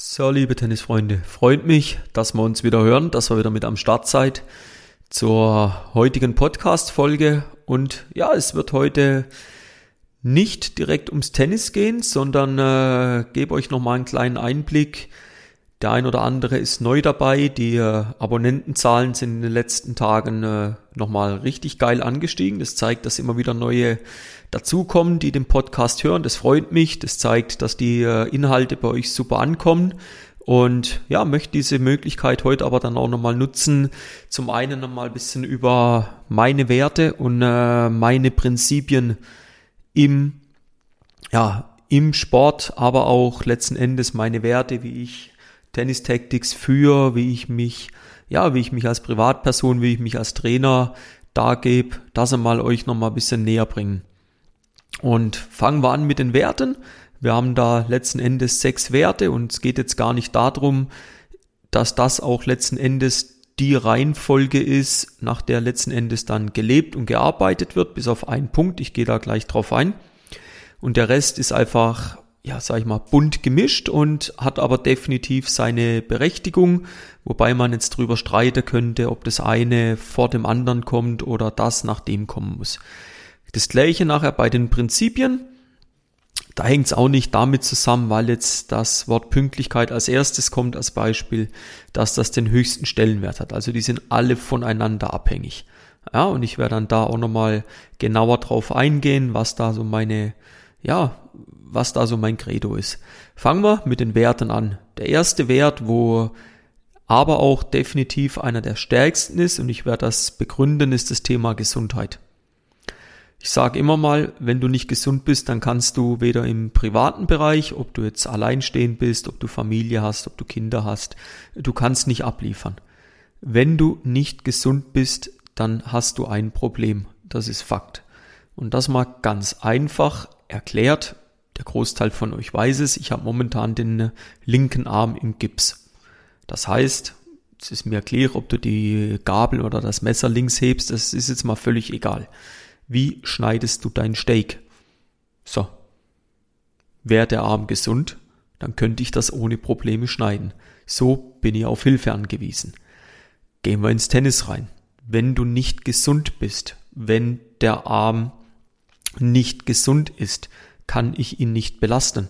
So, liebe Tennisfreunde, freut mich, dass wir uns wieder hören, dass ihr wieder mit am Start seid zur heutigen Podcast-Folge. Und ja, es wird heute nicht direkt ums Tennis gehen, sondern äh, gebe euch nochmal einen kleinen Einblick. Der ein oder andere ist neu dabei. Die äh, Abonnentenzahlen sind in den letzten Tagen äh, nochmal richtig geil angestiegen. Das zeigt, dass immer wieder neue dazukommen, die den Podcast hören. Das freut mich. Das zeigt, dass die äh, Inhalte bei euch super ankommen. Und ja, möchte diese Möglichkeit heute aber dann auch nochmal nutzen. Zum einen nochmal ein bisschen über meine Werte und äh, meine Prinzipien im, ja, im Sport, aber auch letzten Endes meine Werte, wie ich Tennis Tactics führe, wie ich mich, ja, wie ich mich als Privatperson, wie ich mich als Trainer dargebe, das einmal euch nochmal ein bisschen näher bringen. Und fangen wir an mit den Werten. Wir haben da letzten Endes sechs Werte und es geht jetzt gar nicht darum, dass das auch letzten Endes die Reihenfolge ist, nach der letzten Endes dann gelebt und gearbeitet wird, bis auf einen Punkt. Ich gehe da gleich drauf ein. Und der Rest ist einfach, ja, sag ich mal, bunt gemischt und hat aber definitiv seine Berechtigung, wobei man jetzt drüber streiten könnte, ob das eine vor dem anderen kommt oder das nach dem kommen muss. Das gleiche nachher bei den Prinzipien. Da hängt es auch nicht damit zusammen, weil jetzt das Wort Pünktlichkeit als erstes kommt als Beispiel, dass das den höchsten Stellenwert hat. Also die sind alle voneinander abhängig. Ja, und ich werde dann da auch nochmal genauer drauf eingehen, was da so meine, ja, was da so mein Credo ist. Fangen wir mit den Werten an. Der erste Wert, wo aber auch definitiv einer der stärksten ist, und ich werde das begründen, ist das Thema Gesundheit. Ich sage immer mal, wenn du nicht gesund bist, dann kannst du weder im privaten Bereich, ob du jetzt alleinstehend bist, ob du Familie hast, ob du Kinder hast, du kannst nicht abliefern. Wenn du nicht gesund bist, dann hast du ein Problem. Das ist Fakt. Und das mal ganz einfach erklärt. Der Großteil von euch weiß es. Ich habe momentan den linken Arm im Gips. Das heißt, es ist mir klar, ob du die Gabel oder das Messer links hebst, das ist jetzt mal völlig egal. Wie schneidest du dein Steak? So. Wäre der Arm gesund, dann könnte ich das ohne Probleme schneiden. So bin ich auf Hilfe angewiesen. Gehen wir ins Tennis rein. Wenn du nicht gesund bist, wenn der Arm nicht gesund ist, kann ich ihn nicht belasten.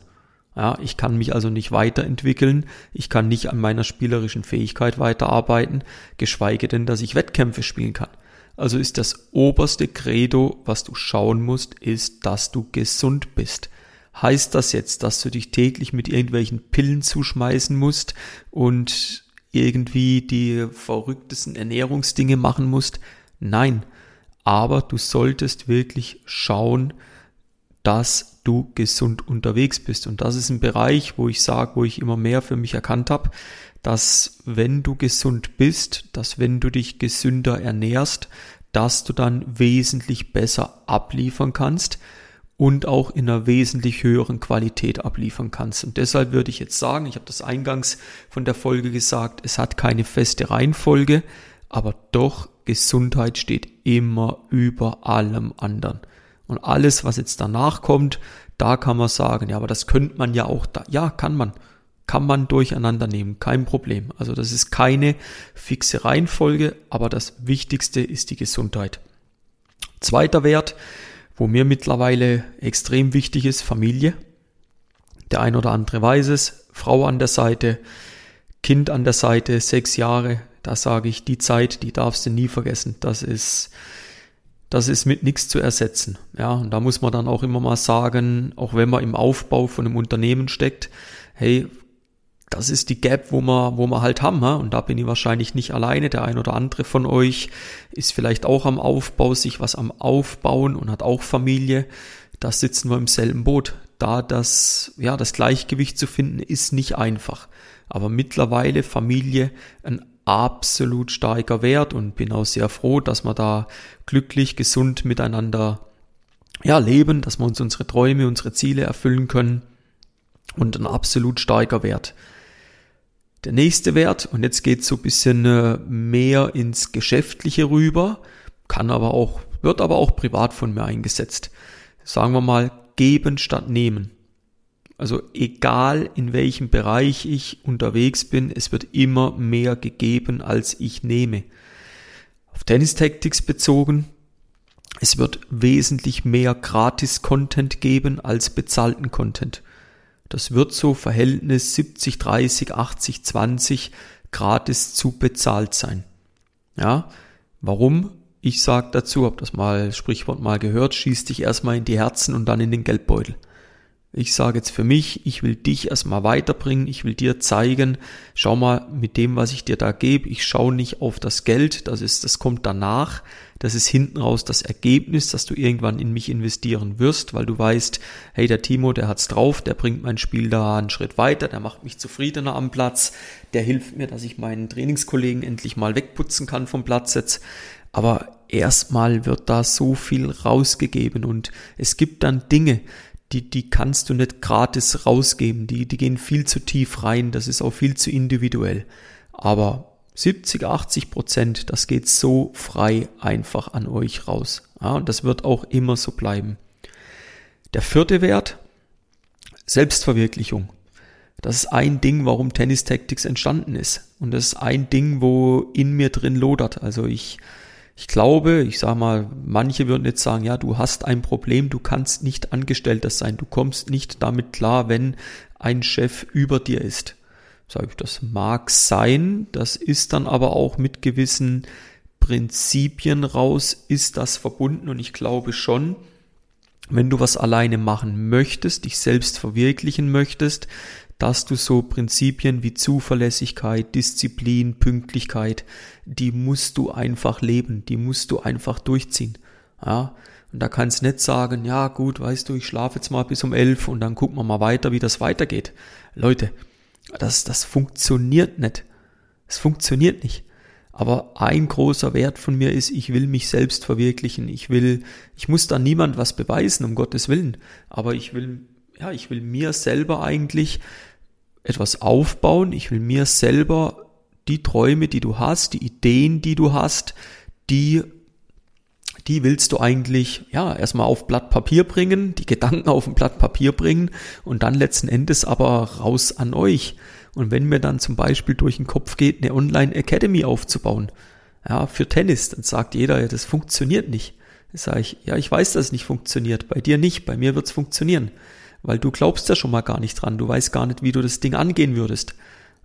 Ja, ich kann mich also nicht weiterentwickeln, ich kann nicht an meiner spielerischen Fähigkeit weiterarbeiten, geschweige denn, dass ich Wettkämpfe spielen kann. Also ist das oberste Credo, was du schauen musst, ist, dass du gesund bist. Heißt das jetzt, dass du dich täglich mit irgendwelchen Pillen zuschmeißen musst und irgendwie die verrücktesten Ernährungsdinge machen musst? Nein. Aber du solltest wirklich schauen, dass du gesund unterwegs bist. Und das ist ein Bereich, wo ich sage, wo ich immer mehr für mich erkannt habe, dass wenn du gesund bist, dass wenn du dich gesünder ernährst, dass du dann wesentlich besser abliefern kannst und auch in einer wesentlich höheren Qualität abliefern kannst. Und deshalb würde ich jetzt sagen, ich habe das eingangs von der Folge gesagt, es hat keine feste Reihenfolge, aber doch Gesundheit steht immer über allem anderen. Und alles, was jetzt danach kommt, da kann man sagen, ja, aber das könnte man ja auch da. Ja, kann man kann man durcheinander nehmen, kein Problem. Also das ist keine fixe Reihenfolge, aber das Wichtigste ist die Gesundheit. Zweiter Wert, wo mir mittlerweile extrem wichtig ist, Familie. Der ein oder andere weiß es, Frau an der Seite, Kind an der Seite, sechs Jahre, da sage ich, die Zeit, die darfst du nie vergessen. Das ist, das ist mit nichts zu ersetzen. Ja, und da muss man dann auch immer mal sagen, auch wenn man im Aufbau von einem Unternehmen steckt, hey, das ist die Gap, wo wir, wo wir halt haben. Und da bin ich wahrscheinlich nicht alleine. Der ein oder andere von euch ist vielleicht auch am Aufbau, sich was am Aufbauen und hat auch Familie. Da sitzen wir im selben Boot. Da das, ja, das Gleichgewicht zu finden, ist nicht einfach. Aber mittlerweile Familie ein absolut starker Wert und bin auch sehr froh, dass wir da glücklich, gesund miteinander ja, leben, dass wir uns unsere Träume, unsere Ziele erfüllen können und ein absolut starker Wert. Der nächste Wert, und jetzt geht so ein bisschen äh, mehr ins Geschäftliche rüber, kann aber auch, wird aber auch privat von mir eingesetzt. Sagen wir mal, geben statt nehmen. Also egal in welchem Bereich ich unterwegs bin, es wird immer mehr gegeben, als ich nehme. Auf Tennis Tactics bezogen, es wird wesentlich mehr Gratis-Content geben als bezahlten Content. Das wird so Verhältnis 70, 30, 80, 20 gratis zu bezahlt sein. Ja, warum? Ich sag dazu, hab das mal Sprichwort mal gehört, schieß dich erstmal in die Herzen und dann in den Geldbeutel. Ich sage jetzt für mich, ich will dich erstmal weiterbringen, ich will dir zeigen, schau mal mit dem, was ich dir da gebe, ich schaue nicht auf das Geld, das ist, das kommt danach, das ist hinten raus das Ergebnis, dass du irgendwann in mich investieren wirst, weil du weißt, hey, der Timo, der hat's drauf, der bringt mein Spiel da einen Schritt weiter, der macht mich zufriedener am Platz, der hilft mir, dass ich meinen Trainingskollegen endlich mal wegputzen kann vom Platz jetzt. Aber erstmal wird da so viel rausgegeben und es gibt dann Dinge, die, die kannst du nicht gratis rausgeben. Die, die gehen viel zu tief rein. Das ist auch viel zu individuell. Aber 70, 80 Prozent, das geht so frei einfach an euch raus. Ja, und das wird auch immer so bleiben. Der vierte Wert, Selbstverwirklichung. Das ist ein Ding, warum Tennis Tactics entstanden ist. Und das ist ein Ding, wo in mir drin lodert. Also ich ich glaube, ich sage mal, manche würden jetzt sagen, ja, du hast ein Problem, du kannst nicht Angestellter sein, du kommst nicht damit klar, wenn ein Chef über dir ist. Sage ich, das mag sein, das ist dann aber auch mit gewissen Prinzipien raus, ist das verbunden. Und ich glaube schon, wenn du was alleine machen möchtest, dich selbst verwirklichen möchtest, dass du so Prinzipien wie Zuverlässigkeit, Disziplin, Pünktlichkeit, die musst du einfach leben, die musst du einfach durchziehen. Ja, und da kannst nicht sagen, ja gut, weißt du, ich schlafe jetzt mal bis um elf und dann gucken wir mal weiter, wie das weitergeht. Leute, das, das funktioniert nicht. Es funktioniert nicht. Aber ein großer Wert von mir ist, ich will mich selbst verwirklichen. Ich will, ich muss da niemand was beweisen, um Gottes Willen. Aber ich will, ja, ich will mir selber eigentlich etwas aufbauen. Ich will mir selber die Träume, die du hast, die Ideen, die du hast, die die willst du eigentlich ja erstmal auf Blatt Papier bringen, die Gedanken auf ein Blatt Papier bringen und dann letzten Endes aber raus an euch. Und wenn mir dann zum Beispiel durch den Kopf geht, eine Online Academy aufzubauen, ja, für Tennis, dann sagt jeder, ja, das funktioniert nicht. Dann sage ich, ja, ich weiß, dass es nicht funktioniert. Bei dir nicht, bei mir wird es funktionieren weil du glaubst ja schon mal gar nicht dran, du weißt gar nicht, wie du das Ding angehen würdest.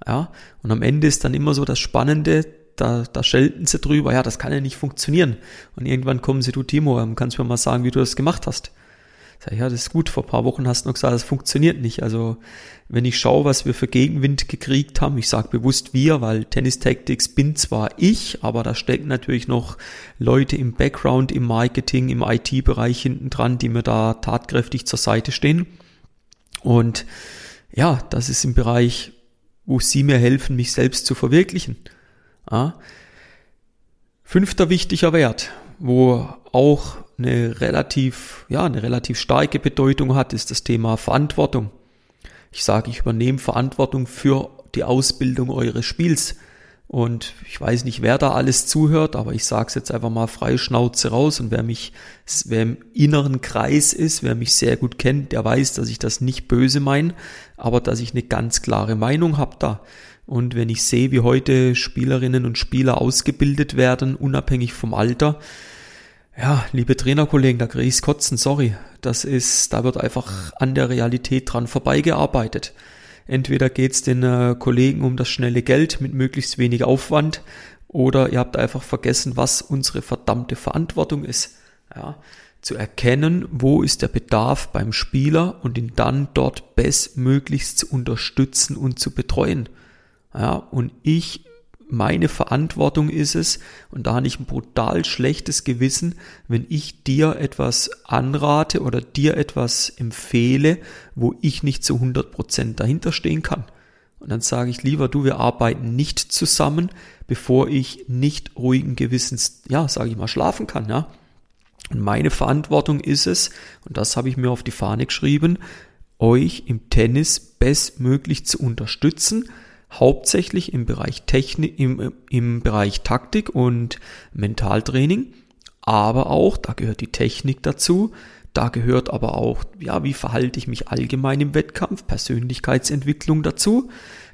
Ja, und am Ende ist dann immer so das Spannende, da, da schelten sie drüber, ja, das kann ja nicht funktionieren. Und irgendwann kommen sie, du Timo, ähm, kannst mir mal sagen, wie du das gemacht hast. Sag, ja, das ist gut, vor paar Wochen hast du noch gesagt, das funktioniert nicht. Also, wenn ich schaue, was wir für Gegenwind gekriegt haben, ich sage bewusst wir, weil Tennis Tactics bin zwar ich, aber da stecken natürlich noch Leute im Background, im Marketing, im IT-Bereich hinten dran, die mir da tatkräftig zur Seite stehen. Und ja, das ist im Bereich, wo sie mir helfen, mich selbst zu verwirklichen. Ja. Fünfter wichtiger Wert, wo auch eine relativ, ja, eine relativ starke Bedeutung hat, ist das Thema Verantwortung. Ich sage, ich übernehme Verantwortung für die Ausbildung eures Spiels. Und ich weiß nicht, wer da alles zuhört, aber ich sage es jetzt einfach mal frei Schnauze raus. Und wer mich, wer im inneren Kreis ist, wer mich sehr gut kennt, der weiß, dass ich das nicht böse meine, aber dass ich eine ganz klare Meinung habe da. Und wenn ich sehe, wie heute Spielerinnen und Spieler ausgebildet werden, unabhängig vom Alter, ja, liebe Trainerkollegen, da kriege ich's kotzen, sorry. Das ist, da wird einfach an der Realität dran vorbeigearbeitet. Entweder geht's den äh, Kollegen um das schnelle Geld mit möglichst wenig Aufwand oder ihr habt einfach vergessen, was unsere verdammte Verantwortung ist. Ja, zu erkennen, wo ist der Bedarf beim Spieler und ihn dann dort bestmöglichst zu unterstützen und zu betreuen. Ja, und ich meine Verantwortung ist es, und da habe ich ein brutal schlechtes Gewissen, wenn ich dir etwas anrate oder dir etwas empfehle, wo ich nicht zu 100% dahinter stehen kann. Und dann sage ich lieber, du, wir arbeiten nicht zusammen, bevor ich nicht ruhigen Gewissens, ja, sage ich mal, schlafen kann, ja. Und meine Verantwortung ist es, und das habe ich mir auf die Fahne geschrieben, euch im Tennis bestmöglich zu unterstützen, hauptsächlich im Bereich Technik, im, im Bereich Taktik und Mentaltraining, aber auch, da gehört die Technik dazu, Da gehört aber auch, ja, wie verhalte ich mich allgemein im Wettkampf, Persönlichkeitsentwicklung dazu.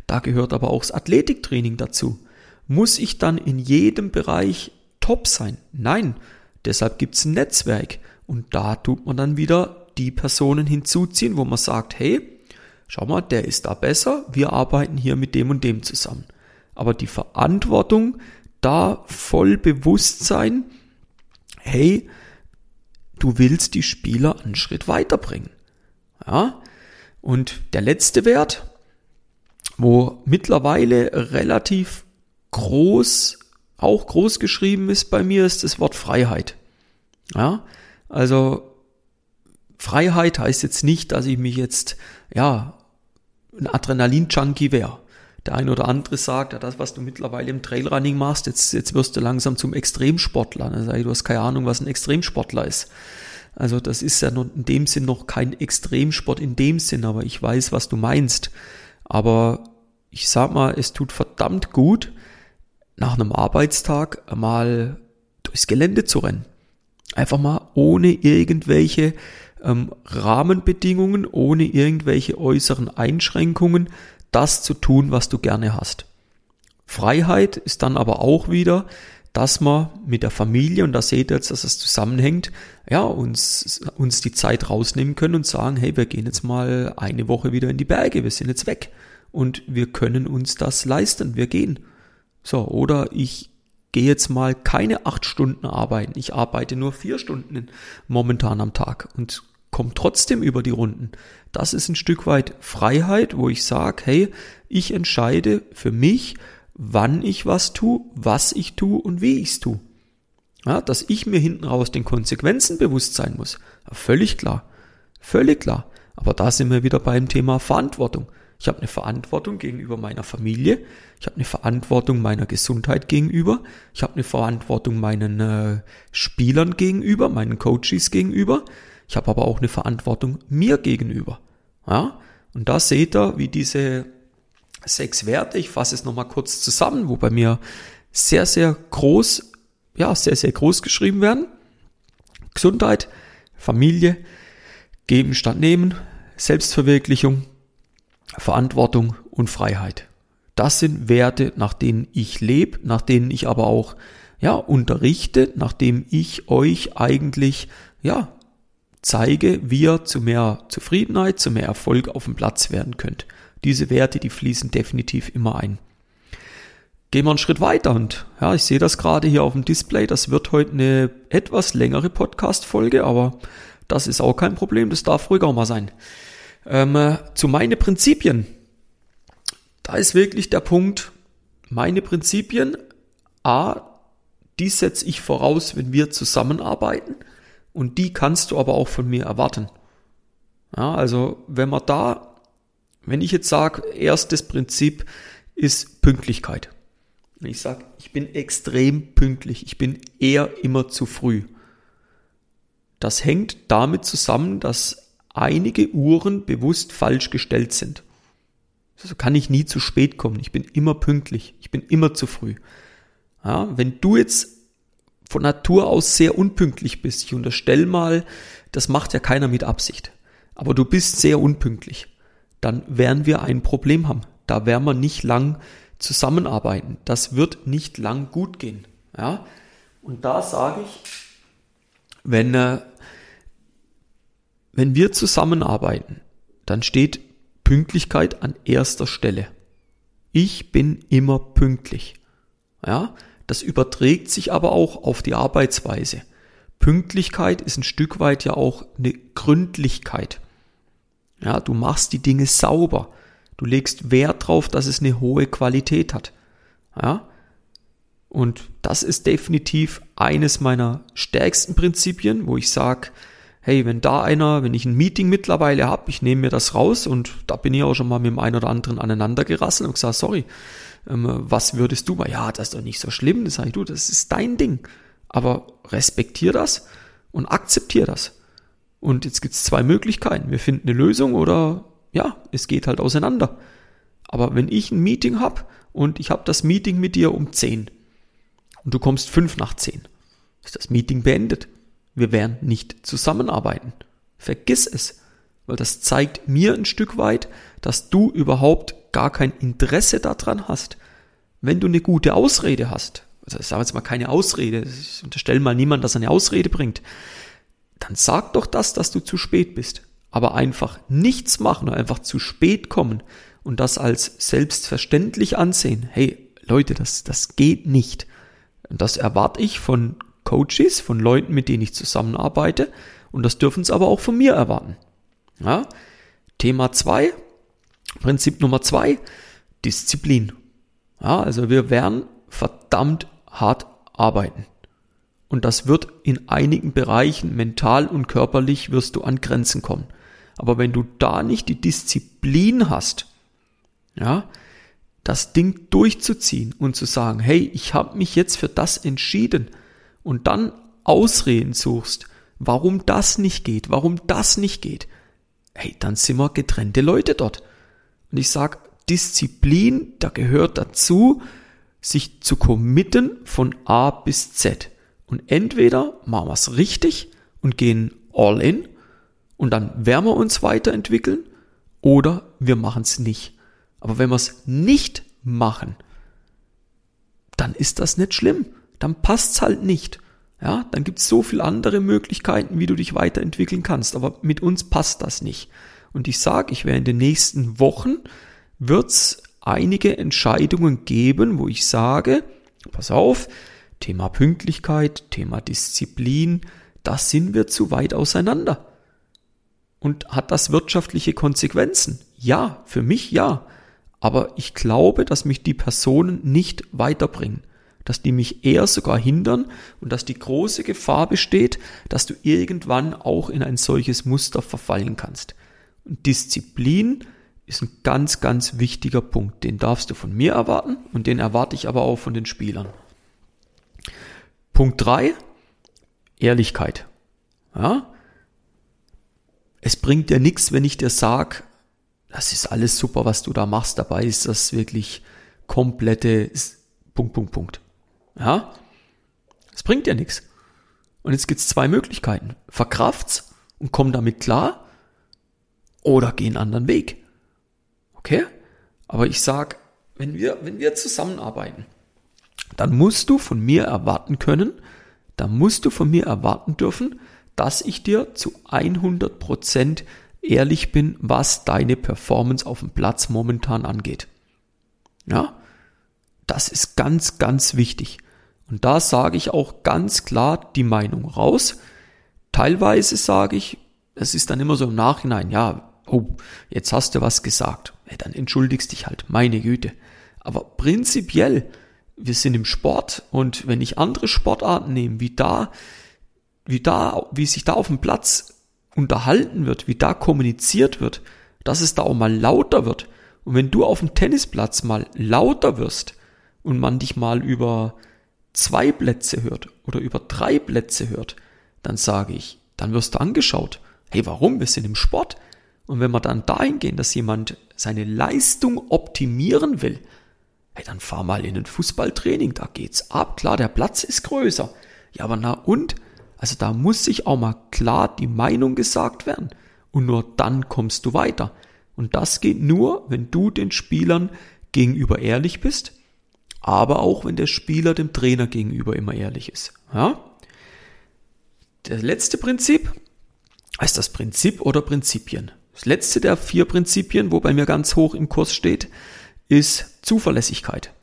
Da gehört aber auch das Athletiktraining dazu. Muss ich dann in jedem Bereich top sein? Nein. Deshalb gibt's ein Netzwerk. Und da tut man dann wieder die Personen hinzuziehen, wo man sagt, hey, schau mal, der ist da besser, wir arbeiten hier mit dem und dem zusammen. Aber die Verantwortung, da voll bewusst sein, hey, du willst die Spieler einen Schritt weiterbringen. Ja? Und der letzte Wert, wo mittlerweile relativ groß, auch groß geschrieben ist bei mir, ist das Wort Freiheit. Ja? Also Freiheit heißt jetzt nicht, dass ich mich jetzt, ja, ein Adrenalin-Junkie wäre. Der ein oder andere sagt, ja, das, was du mittlerweile im Trailrunning machst, jetzt, jetzt wirst du langsam zum Extremsportler. Dann sage ich, du hast keine Ahnung, was ein Extremsportler ist. Also das ist ja in dem Sinn noch kein Extremsport in dem Sinn, aber ich weiß, was du meinst. Aber ich sag mal, es tut verdammt gut, nach einem Arbeitstag mal durchs Gelände zu rennen. Einfach mal ohne irgendwelche ähm, Rahmenbedingungen, ohne irgendwelche äußeren Einschränkungen, das zu tun, was du gerne hast. Freiheit ist dann aber auch wieder, dass man mit der Familie, und da seht ihr jetzt, dass es zusammenhängt, ja, uns, uns die Zeit rausnehmen können und sagen, hey, wir gehen jetzt mal eine Woche wieder in die Berge, wir sind jetzt weg und wir können uns das leisten, wir gehen. So, oder ich gehe jetzt mal keine acht Stunden arbeiten, ich arbeite nur vier Stunden momentan am Tag und komme trotzdem über die Runden. Das ist ein Stück weit Freiheit, wo ich sage, hey, ich entscheide für mich, wann ich was tue, was ich tue und wie ich es tue. Ja, dass ich mir hinten raus den Konsequenzen bewusst sein muss. völlig klar. Völlig klar. Aber da sind wir wieder beim Thema Verantwortung. Ich habe eine Verantwortung gegenüber meiner Familie. Ich habe eine Verantwortung meiner Gesundheit gegenüber. Ich habe eine Verantwortung meinen äh, Spielern gegenüber, meinen Coaches gegenüber. Ich habe aber auch eine Verantwortung mir gegenüber. Ja? Und da seht ihr, wie diese sechs Werte, ich fasse es nochmal kurz zusammen, wo bei mir sehr, sehr groß, ja, sehr, sehr groß geschrieben werden. Gesundheit, Familie, geben statt nehmen, Selbstverwirklichung, Verantwortung und Freiheit. Das sind Werte, nach denen ich lebe, nach denen ich aber auch ja, unterrichte, nachdem ich euch eigentlich ja, zeige, wie ihr zu mehr Zufriedenheit, zu mehr Erfolg auf dem Platz werden könnt. Diese Werte, die fließen definitiv immer ein. Gehen wir einen Schritt weiter und ja, ich sehe das gerade hier auf dem Display. Das wird heute eine etwas längere Podcast-Folge, aber das ist auch kein Problem. Das darf ruhig auch mal sein. Ähm, äh, zu meine Prinzipien. Da ist wirklich der Punkt, meine Prinzipien, A, die setze ich voraus, wenn wir zusammenarbeiten und die kannst du aber auch von mir erwarten. Ja, also wenn man da, wenn ich jetzt sage, erstes Prinzip ist Pünktlichkeit. Wenn ich sage, ich bin extrem pünktlich, ich bin eher immer zu früh. Das hängt damit zusammen, dass einige Uhren bewusst falsch gestellt sind. So kann ich nie zu spät kommen. Ich bin immer pünktlich. Ich bin immer zu früh. Ja, wenn du jetzt von Natur aus sehr unpünktlich bist. Ich unterstelle mal, das macht ja keiner mit Absicht. Aber du bist sehr unpünktlich. Dann werden wir ein Problem haben. Da werden wir nicht lang zusammenarbeiten. Das wird nicht lang gut gehen. Ja? Und da sage ich, wenn, äh, wenn wir zusammenarbeiten, dann steht Pünktlichkeit an erster Stelle. Ich bin immer pünktlich. Ja? Das überträgt sich aber auch auf die Arbeitsweise. Pünktlichkeit ist ein Stück weit ja auch eine Gründlichkeit. Ja, du machst die Dinge sauber. Du legst Wert darauf, dass es eine hohe Qualität hat. Ja? Und das ist definitiv eines meiner stärksten Prinzipien, wo ich sage, hey, wenn da einer, wenn ich ein Meeting mittlerweile habe, ich nehme mir das raus und da bin ich auch schon mal mit dem einen oder anderen aneinander gerasselt und gesagt, sorry, ähm, was würdest du mal? Ja, das ist doch nicht so schlimm. Das sage ich, du, das ist dein Ding. Aber respektier das und akzeptier das. Und jetzt gibt's zwei Möglichkeiten. Wir finden eine Lösung oder ja, es geht halt auseinander. Aber wenn ich ein Meeting hab und ich habe das Meeting mit dir um 10 und du kommst fünf nach 10, ist das Meeting beendet. Wir werden nicht zusammenarbeiten. Vergiss es. Weil das zeigt mir ein Stück weit, dass du überhaupt gar kein Interesse daran hast. Wenn du eine gute Ausrede hast, also ich sage jetzt mal keine Ausrede, ich unterstelle mal niemand, dass er eine Ausrede bringt, dann sag doch das, dass du zu spät bist. Aber einfach nichts machen oder einfach zu spät kommen und das als selbstverständlich ansehen. Hey, Leute, das, das geht nicht. Und das erwarte ich von Coaches, von Leuten, mit denen ich zusammenarbeite. Und das dürfen sie aber auch von mir erwarten. Ja? Thema zwei, Prinzip Nummer zwei, Disziplin. Ja, also wir werden verdammt hart arbeiten. Und das wird in einigen Bereichen mental und körperlich wirst du an Grenzen kommen. Aber wenn du da nicht die Disziplin hast, ja, das Ding durchzuziehen und zu sagen, hey, ich habe mich jetzt für das entschieden und dann Ausreden suchst, warum das nicht geht, warum das nicht geht, hey, dann sind wir getrennte Leute dort. Und ich sag, Disziplin, da gehört dazu, sich zu committen von A bis Z. Und entweder machen wir es richtig und gehen all in und dann werden wir uns weiterentwickeln oder wir machen es nicht. Aber wenn wir es nicht machen, dann ist das nicht schlimm. Dann passt's halt nicht. Ja, dann gibt's so viele andere Möglichkeiten, wie du dich weiterentwickeln kannst. Aber mit uns passt das nicht. Und ich sage, ich werde in den nächsten Wochen wird's einige Entscheidungen geben, wo ich sage, pass auf, Thema Pünktlichkeit, Thema Disziplin, da sind wir zu weit auseinander. Und hat das wirtschaftliche Konsequenzen? Ja, für mich ja. Aber ich glaube, dass mich die Personen nicht weiterbringen. Dass die mich eher sogar hindern und dass die große Gefahr besteht, dass du irgendwann auch in ein solches Muster verfallen kannst. Und Disziplin ist ein ganz, ganz wichtiger Punkt. Den darfst du von mir erwarten und den erwarte ich aber auch von den Spielern. Punkt drei Ehrlichkeit. Ja? Es bringt dir nichts, wenn ich dir sag, das ist alles super, was du da machst. Dabei ist das wirklich komplette Punkt, Punkt, Punkt. Ja? Es bringt dir nichts. Und jetzt gibt's zwei Möglichkeiten. Verkraft's und komm damit klar oder geh einen anderen Weg. Okay? Aber ich sag, wenn wir, wenn wir zusammenarbeiten, dann musst du von mir erwarten können, dann musst du von mir erwarten dürfen, dass ich dir zu 100 Prozent ehrlich bin, was deine Performance auf dem Platz momentan angeht. Ja, das ist ganz, ganz wichtig. Und da sage ich auch ganz klar die Meinung raus. Teilweise sage ich, es ist dann immer so im Nachhinein, ja, oh, jetzt hast du was gesagt. Ja, dann entschuldigst dich halt, meine Güte. Aber prinzipiell, wir sind im Sport und wenn ich andere Sportarten nehme, wie da, wie da, wie sich da auf dem Platz unterhalten wird, wie da kommuniziert wird, dass es da auch mal lauter wird. Und wenn du auf dem Tennisplatz mal lauter wirst und man dich mal über zwei Plätze hört oder über drei Plätze hört, dann sage ich, dann wirst du angeschaut. Hey, warum? Wir sind im Sport. Und wenn wir dann dahin gehen, dass jemand seine Leistung optimieren will, hey, dann fahr mal in ein Fußballtraining, da geht's ab. Klar, der Platz ist größer. Ja, aber na und? Also da muss sich auch mal klar die Meinung gesagt werden. Und nur dann kommst du weiter. Und das geht nur, wenn du den Spielern gegenüber ehrlich bist, aber auch wenn der Spieler dem Trainer gegenüber immer ehrlich ist. Ja? Das letzte Prinzip heißt das Prinzip oder Prinzipien. Das letzte der vier Prinzipien, wo bei mir ganz hoch im Kurs steht, ist Zuverlässigkeit.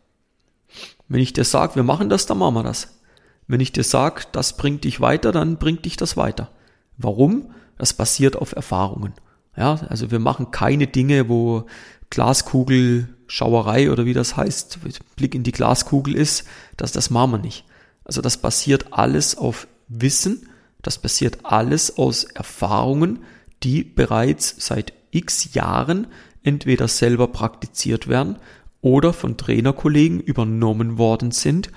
Wenn ich dir sage, wir machen das, dann machen wir das. Wenn ich dir sag, das bringt dich weiter, dann bringt dich das weiter. Warum? Das basiert auf Erfahrungen. Ja, also wir machen keine Dinge, wo Glaskugel, Schauerei oder wie das heißt, Blick in die Glaskugel ist, das, das machen wir nicht. Also das basiert alles auf Wissen, das basiert alles aus Erfahrungen, die bereits seit x Jahren entweder selber praktiziert werden oder von Trainerkollegen übernommen worden sind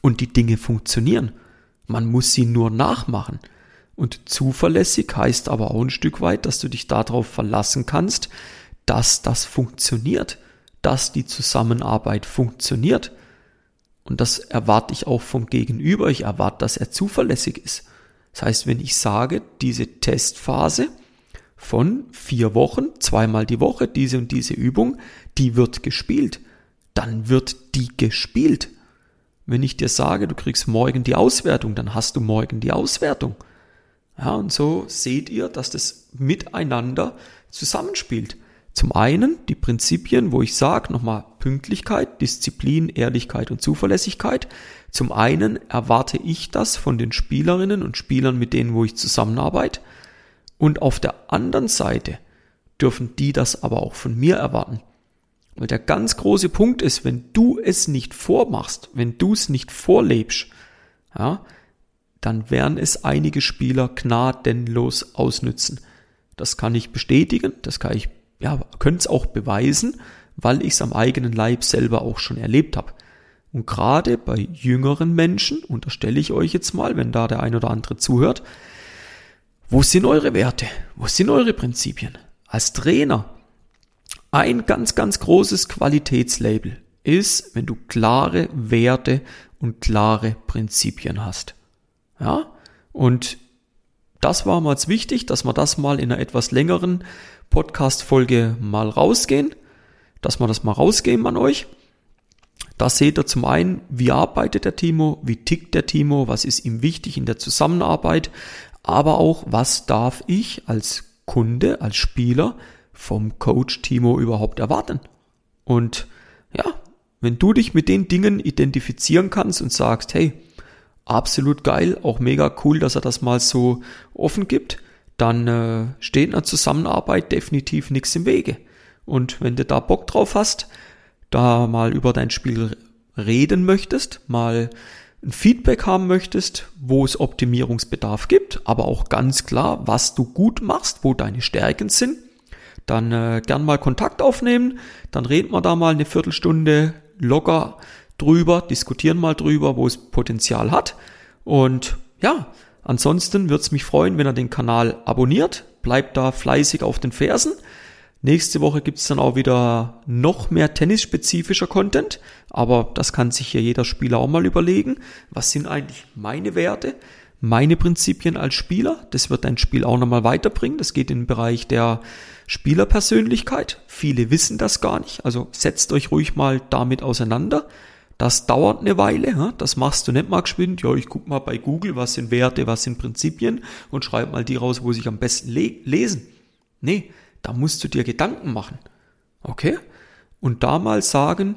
und die Dinge funktionieren. Man muss sie nur nachmachen. Und zuverlässig heißt aber auch ein Stück weit, dass du dich darauf verlassen kannst, dass das funktioniert, dass die Zusammenarbeit funktioniert. Und das erwarte ich auch vom Gegenüber. Ich erwarte, dass er zuverlässig ist. Das heißt, wenn ich sage, diese Testphase von vier Wochen, zweimal die Woche, diese und diese Übung, die wird gespielt, dann wird die gespielt. Wenn ich dir sage, du kriegst morgen die Auswertung, dann hast du morgen die Auswertung. Ja, und so seht ihr, dass das miteinander zusammenspielt. Zum einen die Prinzipien, wo ich sage, nochmal Pünktlichkeit, Disziplin, Ehrlichkeit und Zuverlässigkeit. Zum einen erwarte ich das von den Spielerinnen und Spielern, mit denen, wo ich zusammenarbeite. Und auf der anderen Seite dürfen die das aber auch von mir erwarten. Weil der ganz große Punkt ist, wenn du es nicht vormachst, wenn du es nicht vorlebst, ja, dann werden es einige Spieler gnadenlos ausnützen. Das kann ich bestätigen, das kann ich ja, könnte es auch beweisen, weil ich es am eigenen Leib selber auch schon erlebt habe. Und gerade bei jüngeren Menschen, unterstelle ich euch jetzt mal, wenn da der ein oder andere zuhört, wo sind eure Werte? Wo sind eure Prinzipien? Als Trainer, ein ganz, ganz großes Qualitätslabel ist, wenn du klare Werte und klare Prinzipien hast. Ja? Und das war mal wichtig, dass wir das mal in einer etwas längeren Podcast-Folge mal rausgehen, dass wir das mal rausgeben an euch. Da seht ihr zum einen, wie arbeitet der Timo, wie tickt der Timo, was ist ihm wichtig in der Zusammenarbeit, aber auch, was darf ich als Kunde, als Spieler vom Coach Timo überhaupt erwarten. Und ja, wenn du dich mit den Dingen identifizieren kannst und sagst, hey, absolut geil, auch mega cool, dass er das mal so offen gibt, dann äh, steht einer Zusammenarbeit definitiv nichts im Wege. Und wenn du da Bock drauf hast, da mal über dein Spiel reden möchtest, mal ein Feedback haben möchtest, wo es Optimierungsbedarf gibt, aber auch ganz klar, was du gut machst, wo deine Stärken sind, dann äh, gern mal Kontakt aufnehmen, dann reden wir da mal eine Viertelstunde locker drüber, diskutieren mal drüber, wo es Potenzial hat und ja, Ansonsten würde es mich freuen, wenn ihr den Kanal abonniert. Bleibt da fleißig auf den Fersen. Nächste Woche gibt es dann auch wieder noch mehr tennisspezifischer Content, aber das kann sich hier jeder Spieler auch mal überlegen. Was sind eigentlich meine Werte, meine Prinzipien als Spieler? Das wird dein Spiel auch nochmal weiterbringen. Das geht in den Bereich der Spielerpersönlichkeit. Viele wissen das gar nicht, also setzt euch ruhig mal damit auseinander. Das dauert eine Weile, das machst du nicht mal geschwind. Ja, ich guck mal bei Google, was sind Werte, was sind Prinzipien und schreib mal die raus, wo sich am besten le lesen. Nee, da musst du dir Gedanken machen. Okay? Und da mal sagen,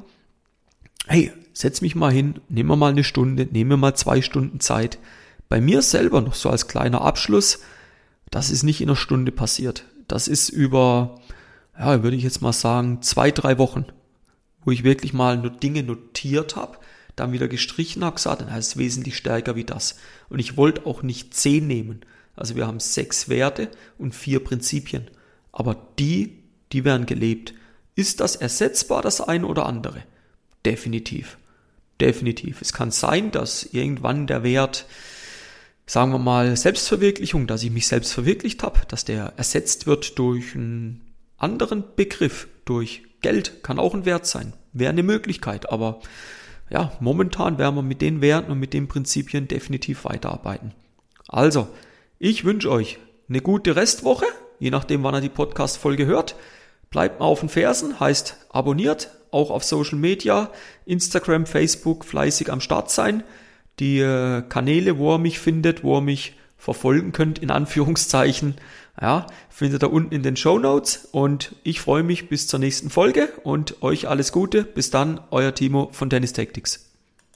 hey, setz mich mal hin, nimm mir mal eine Stunde, nimm mir mal zwei Stunden Zeit. Bei mir selber noch so als kleiner Abschluss, das ist nicht in einer Stunde passiert. Das ist über, ja, würde ich jetzt mal sagen, zwei, drei Wochen wo ich wirklich mal nur Dinge notiert habe, dann wieder gestrichen habe, gesagt, dann heißt es wesentlich stärker wie das. Und ich wollte auch nicht zehn nehmen. Also wir haben sechs Werte und vier Prinzipien. Aber die, die werden gelebt. Ist das ersetzbar, das eine oder andere? Definitiv. Definitiv. Es kann sein, dass irgendwann der Wert, sagen wir mal, Selbstverwirklichung, dass ich mich selbst verwirklicht habe, dass der ersetzt wird durch einen anderen Begriff, durch Geld kann auch ein Wert sein, wäre eine Möglichkeit, aber ja, momentan werden wir mit den Werten und mit den Prinzipien definitiv weiterarbeiten. Also, ich wünsche euch eine gute Restwoche, je nachdem, wann ihr die Podcast-Folge hört. Bleibt mal auf den Fersen, heißt abonniert, auch auf Social Media, Instagram, Facebook, fleißig am Start sein. Die äh, Kanäle, wo ihr mich findet, wo ihr mich verfolgen könnt, in Anführungszeichen, ja, findet ihr unten in den Show Notes und ich freue mich bis zur nächsten Folge und euch alles Gute. Bis dann, euer Timo von Tennis Tactics.